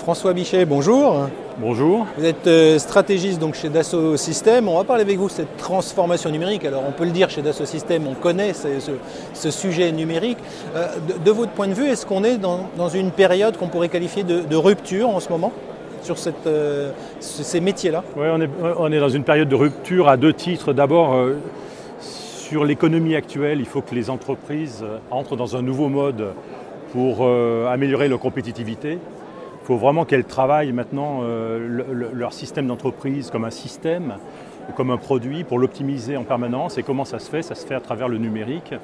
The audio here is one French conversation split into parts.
François Bichet, bonjour. Bonjour. Vous êtes euh, stratégiste donc chez Dassault Systèmes. On va parler avec vous de cette transformation numérique. Alors on peut le dire chez Dassault Systèmes, on connaît ce, ce- ce sujet numérique. Euh, de, de votre point de vue, est-ce qu'on est dans, dans une période qu'on pourrait qualifier de, de rupture en ce moment sur cette, euh, ce- ces métiers-là? Ouais, on, est, on est dans une période de rupture à deux titres. D'abord, euh, sur l'économie actuelle, il faut que les entreprises entrent dans un nouveau mode pour améliorer leur compétitivité. Faut vraiment qu'elles travaillent maintenant euh, le- le- leur système d'entreprise comme un système, comme un produit pour l'optimiser en permanence. Et comment ça se fait? Ça se fait à travers le numérique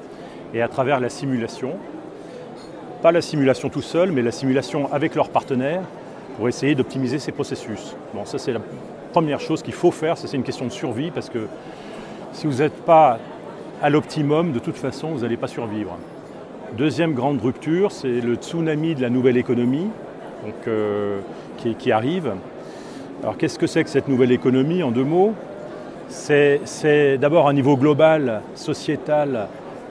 et à travers la simulation. Pas la simulation tout seul, mais la simulation avec leurs partenaires pour essayer d'optimiser ces processus. Bon, ça c'est la première chose qu'il faut faire, ça c'est une question de survie parce que si vous n'êtes pas à l'optimum, de toute façon, vous n'allez pas survivre. Deuxième grande rupture, c'est le tsunami de la nouvelle économie donc, euh, qui, arrive. Alors qu'est-ce que c'est que cette nouvelle économie en deux mots? C'est d'abord un niveau global, sociétal,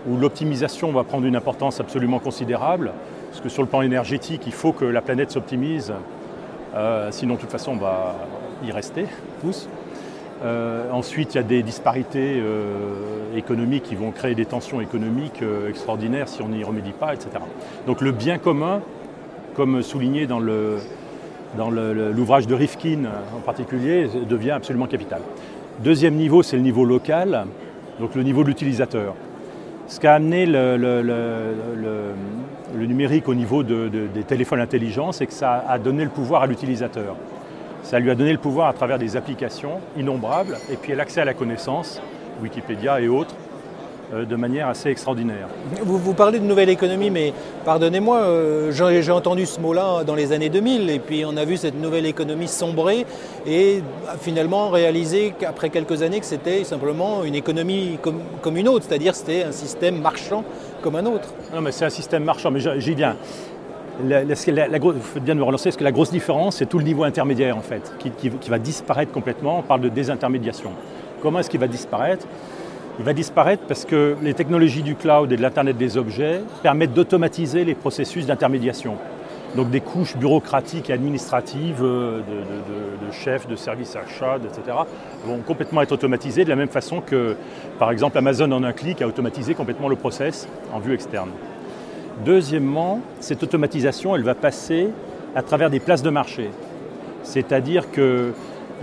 où l'optimisation va prendre une importance absolument considérable, parce que sur le plan énergétique, il faut que la planète s'optimise, euh, sinon de toute façon on va y rester tous. Euh, ensuite, il y a des disparités économiques qui vont créer des tensions économiques extraordinaires si on n'y remédie pas, etc. Donc le bien commun, comme souligné dans l'ouvrage de Rifkin en particulier, devient absolument capital. Deuxième niveau, c'est le niveau local, donc le niveau de l'utilisateur. Ce qu'a amené le, numérique au niveau de- de- des téléphones intelligents, c'est que ça a donné le pouvoir à l'utilisateur. Ça lui a donné le pouvoir à travers des applications innombrables et puis l'accès à la connaissance, Wikipédia et autres, de manière assez extraordinaire. vous, vous parlez de nouvelle économie, mais pardonnez-moi, euh, j'ai entendu ce mot-là dans les années 2000, et puis on a vu cette nouvelle économie sombrer, et a finalement réaliser qu'après quelques années que c'était simplement une économie comme, comme une autre, c'est-à-dire c'était un système marchand comme un autre. Non, mais c'est un système marchand, mais j'y viens. La, la- vous faites bien de me relancer, parce que la grosse différence, c'est tout le niveau intermédiaire, en fait, qui, qui- qui va disparaître complètement. On parle de désintermédiation. Comment est-ce qu'il va disparaître? Il va disparaître parce que les technologies du cloud et de l'Internet des objets permettent d'automatiser les processus d'intermédiation. Donc des couches bureaucratiques et administratives euh, de, chefs, de services achats, etc., vont complètement être automatisées de la même façon que, par exemple, Amazon en un clic a automatisé complètement le process en vue externe. Deuxièmement, cette automatisation, elle va passer à travers des places de marché. C'est-à-dire que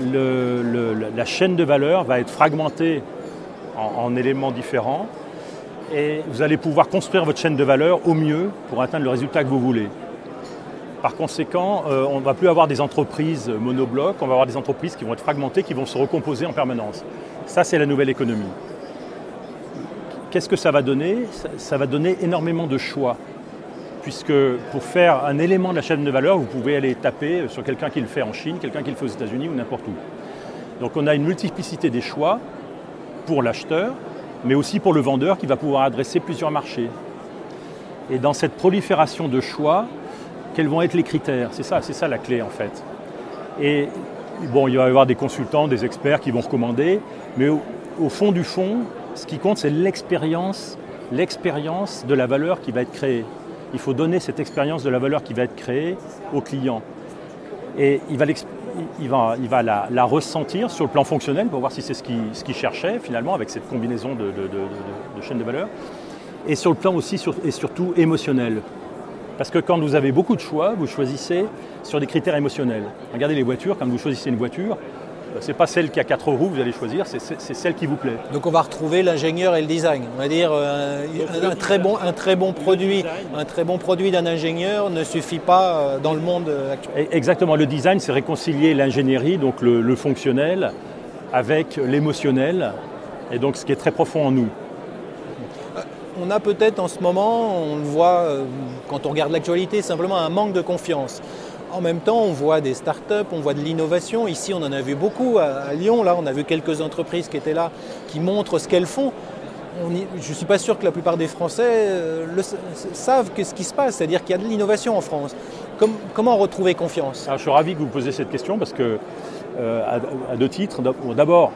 la chaîne de valeur va être fragmentée en, en éléments différents et vous allez pouvoir construire votre chaîne de valeur au mieux pour atteindre le résultat que vous voulez. Par conséquent, euh, on ne va plus avoir des entreprises monoblocs, on va avoir des entreprises qui vont être fragmentées, qui vont se recomposer en permanence. Ça, c'est la nouvelle économie. Qu'est-ce que ça va donner? Ça, ça va donner énormément de choix. Puisque pour faire un élément de la chaîne de valeur, vous pouvez aller taper sur quelqu'un qui le fait en Chine, quelqu'un qui le fait aux États-Unis ou n'importe où. Donc on a une multiplicité des choix pour l'acheteur, mais aussi pour le vendeur qui va pouvoir adresser plusieurs marchés. Et dans cette prolifération de choix, quels vont être les critères? C'est ça, c'est ça la clé en fait. Et bon, il va y avoir des consultants, des experts qui vont recommander, mais au, fond du fond, ce qui compte, c'est l'expérience, l'expérience de la valeur qui va être créée. Il faut donner cette expérience de la valeur qui va être créée au client. Et il va, il va, la, ressentir sur le plan fonctionnel pour voir si c'est ce qu'il cherchait finalement avec cette combinaison de, chaînes de valeur. Et sur le plan aussi et surtout émotionnel. Parce que quand vous avez beaucoup de choix, vous choisissez sur des critères émotionnels. Regardez les voitures, quand vous choisissez une voiture, ce n'est pas celle qui a quatre roues que vous allez choisir, c'est- celle qui vous plaît. Donc on va retrouver l'ingénieur et le design. On va dire euh, un, un très bon, un très bon produit, un très bon produit d'un ingénieur ne suffit pas euh, dans le monde euh, actuel. Exactement, le design, c'est réconcilier l'ingénierie, donc le, le fonctionnel, avec l'émotionnel, et donc ce qui est très profond en nous. On a peut-être en ce moment, on le voit quand on regarde l'actualité, simplement un manque de confiance. En même temps, on voit des startups, on voit de l'innovation. Ici, on en a vu beaucoup à, Lyon. Là, on a vu quelques entreprises qui étaient là, qui montrent ce qu'elles font. Je ne suis pas sûr que la plupart des Français euh, savent ce qui se passe, c'est-à-dire qu'il y a de l'innovation en France. Comme- comment retrouver confiance? Je suis ravi que vous posiez cette question parce que, euh, à, deux titres, d'abord,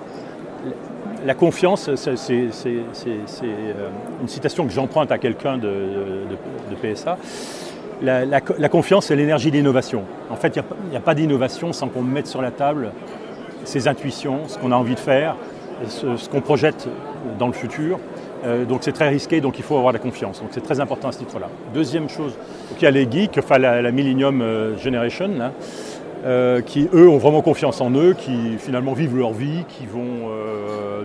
la confiance, c'est euh, une citation que j'emprunte à quelqu'un de PSA. La, confiance, c'est l'énergie d'innovation. En fait, il n'y a, pas d'innovation sans qu'on mette sur la table ses intuitions, ce qu'on a envie de faire, ce, qu'on projette dans le futur. Euh, donc c'est très risqué, donc il faut avoir la confiance. Donc c'est très important à ce titre-là. Deuxième chose, il y a les geeks, enfin la, Millennium euh, Generation, euh, qui eux ont vraiment confiance en eux, qui finalement vivent leur vie, qui vont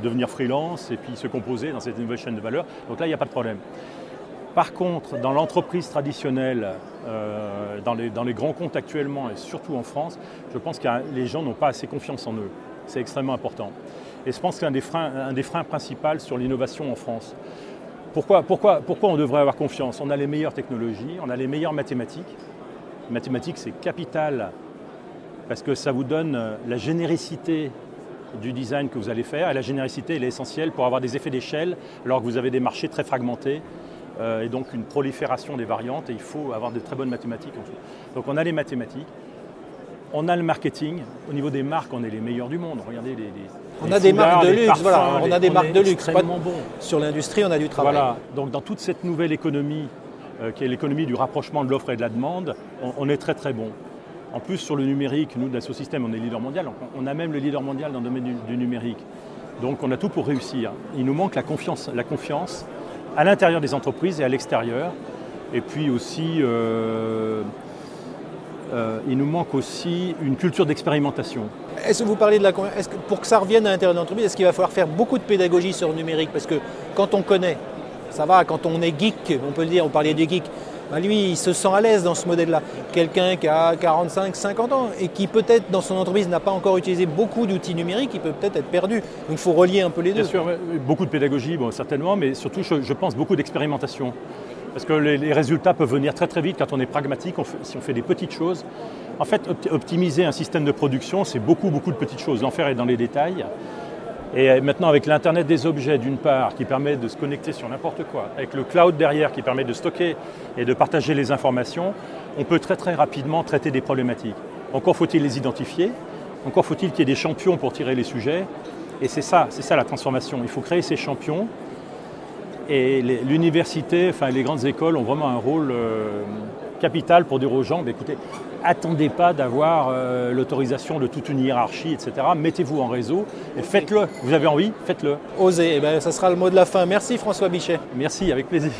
devenir freelance et puis se composer dans cette nouvelle chaîne de valeur. Donc là, il n'y a pas de problème. Par contre, dans l'entreprise traditionnelle, euh, dans, les, grands comptes actuellement, et surtout en France, je pense que les gens n'ont pas assez confiance en eux. C'est extrêmement important. Et je pense des freins, un des freins principaux sur l'innovation en France. Pourquoi, pourquoi, pourquoi on devrait avoir confiance? On a les meilleures technologies, on a les meilleures mathématiques. Mathématiques, c'est capital parce que ça vous donne la généricité du design que vous allez faire. Et la généricité, elle est essentielle pour avoir des effets d'échelle alors que vous avez des marchés très fragmentés euh, et donc une prolifération des variantes et il faut avoir de très bonnes mathématiques. Donc on a les mathématiques, on a le marketing. Au niveau des marques, on est les meilleurs du monde. Regardez les, on a des marques de luxe, voilà, on a des marques de luxe. Bon. Sur l'industrie, on a du travail. Voilà, donc dans toute cette nouvelle économie, euh, qui est l'économie du rapprochement de l'offre et de la demande, on, est très très bon. En plus, sur le numérique, nous, de Système, on est leader mondial. On a même le leader mondial dans le domaine du, numérique. Donc on a tout pour réussir. Il nous manque la confiance. La confiance, à l'intérieur des entreprises et à l'extérieur. Et puis aussi, euh, euh, il nous manque aussi une culture d'expérimentation. Est-ce que vous parlez de la pour que ça revienne à l'intérieur de l'entreprise, est-ce qu'il va falloir faire beaucoup de pédagogie sur le numérique? Parce que quand on connaît, ça va, quand on est geek, on peut le dire, on parlait des geeks, bah, lui, il se sent à l'aise dans ce modèle-là. Quelqu'un qui a 45, 50 ans et qui peut-être dans son entreprise n'a pas encore utilisé beaucoup d'outils numériques, il peut peut-être être perdu. Donc il faut relier un peu les deux. Bien sûr, beaucoup de pédagogie, bon, certainement, mais surtout, je, pense, beaucoup d'expérimentation. Parce que les, résultats peuvent venir très très vite quand on est pragmatique, si on fait des petites choses. En fait, optimiser un système de production, c'est beaucoup, beaucoup de petites choses. L'enfer est dans les détails. Et maintenant, avec l'Internet des objets, d'une part, qui permet de se connecter sur n'importe quoi, avec le cloud derrière, qui permet de stocker et de partager les informations, on peut très très rapidement traiter des problématiques. Encore faut-il les identifier, encore faut-il qu'il y ait des champions pour tirer les sujets. Et c'est ça, c'est ça la transformation. Il faut créer ces champions. Et l'université, enfin les grandes écoles ont vraiment un rôle euh, capital pour dire aux gens, bah, écoutez, attendez pas d'avoir euh, l'autorisation de toute une hiérarchie, etc. Mettez-vous en réseau et faites-le. Vous avez envie, faites-le. Osez, eh ben, ça sera le mot de la fin. Merci François Bichet. Merci, avec plaisir.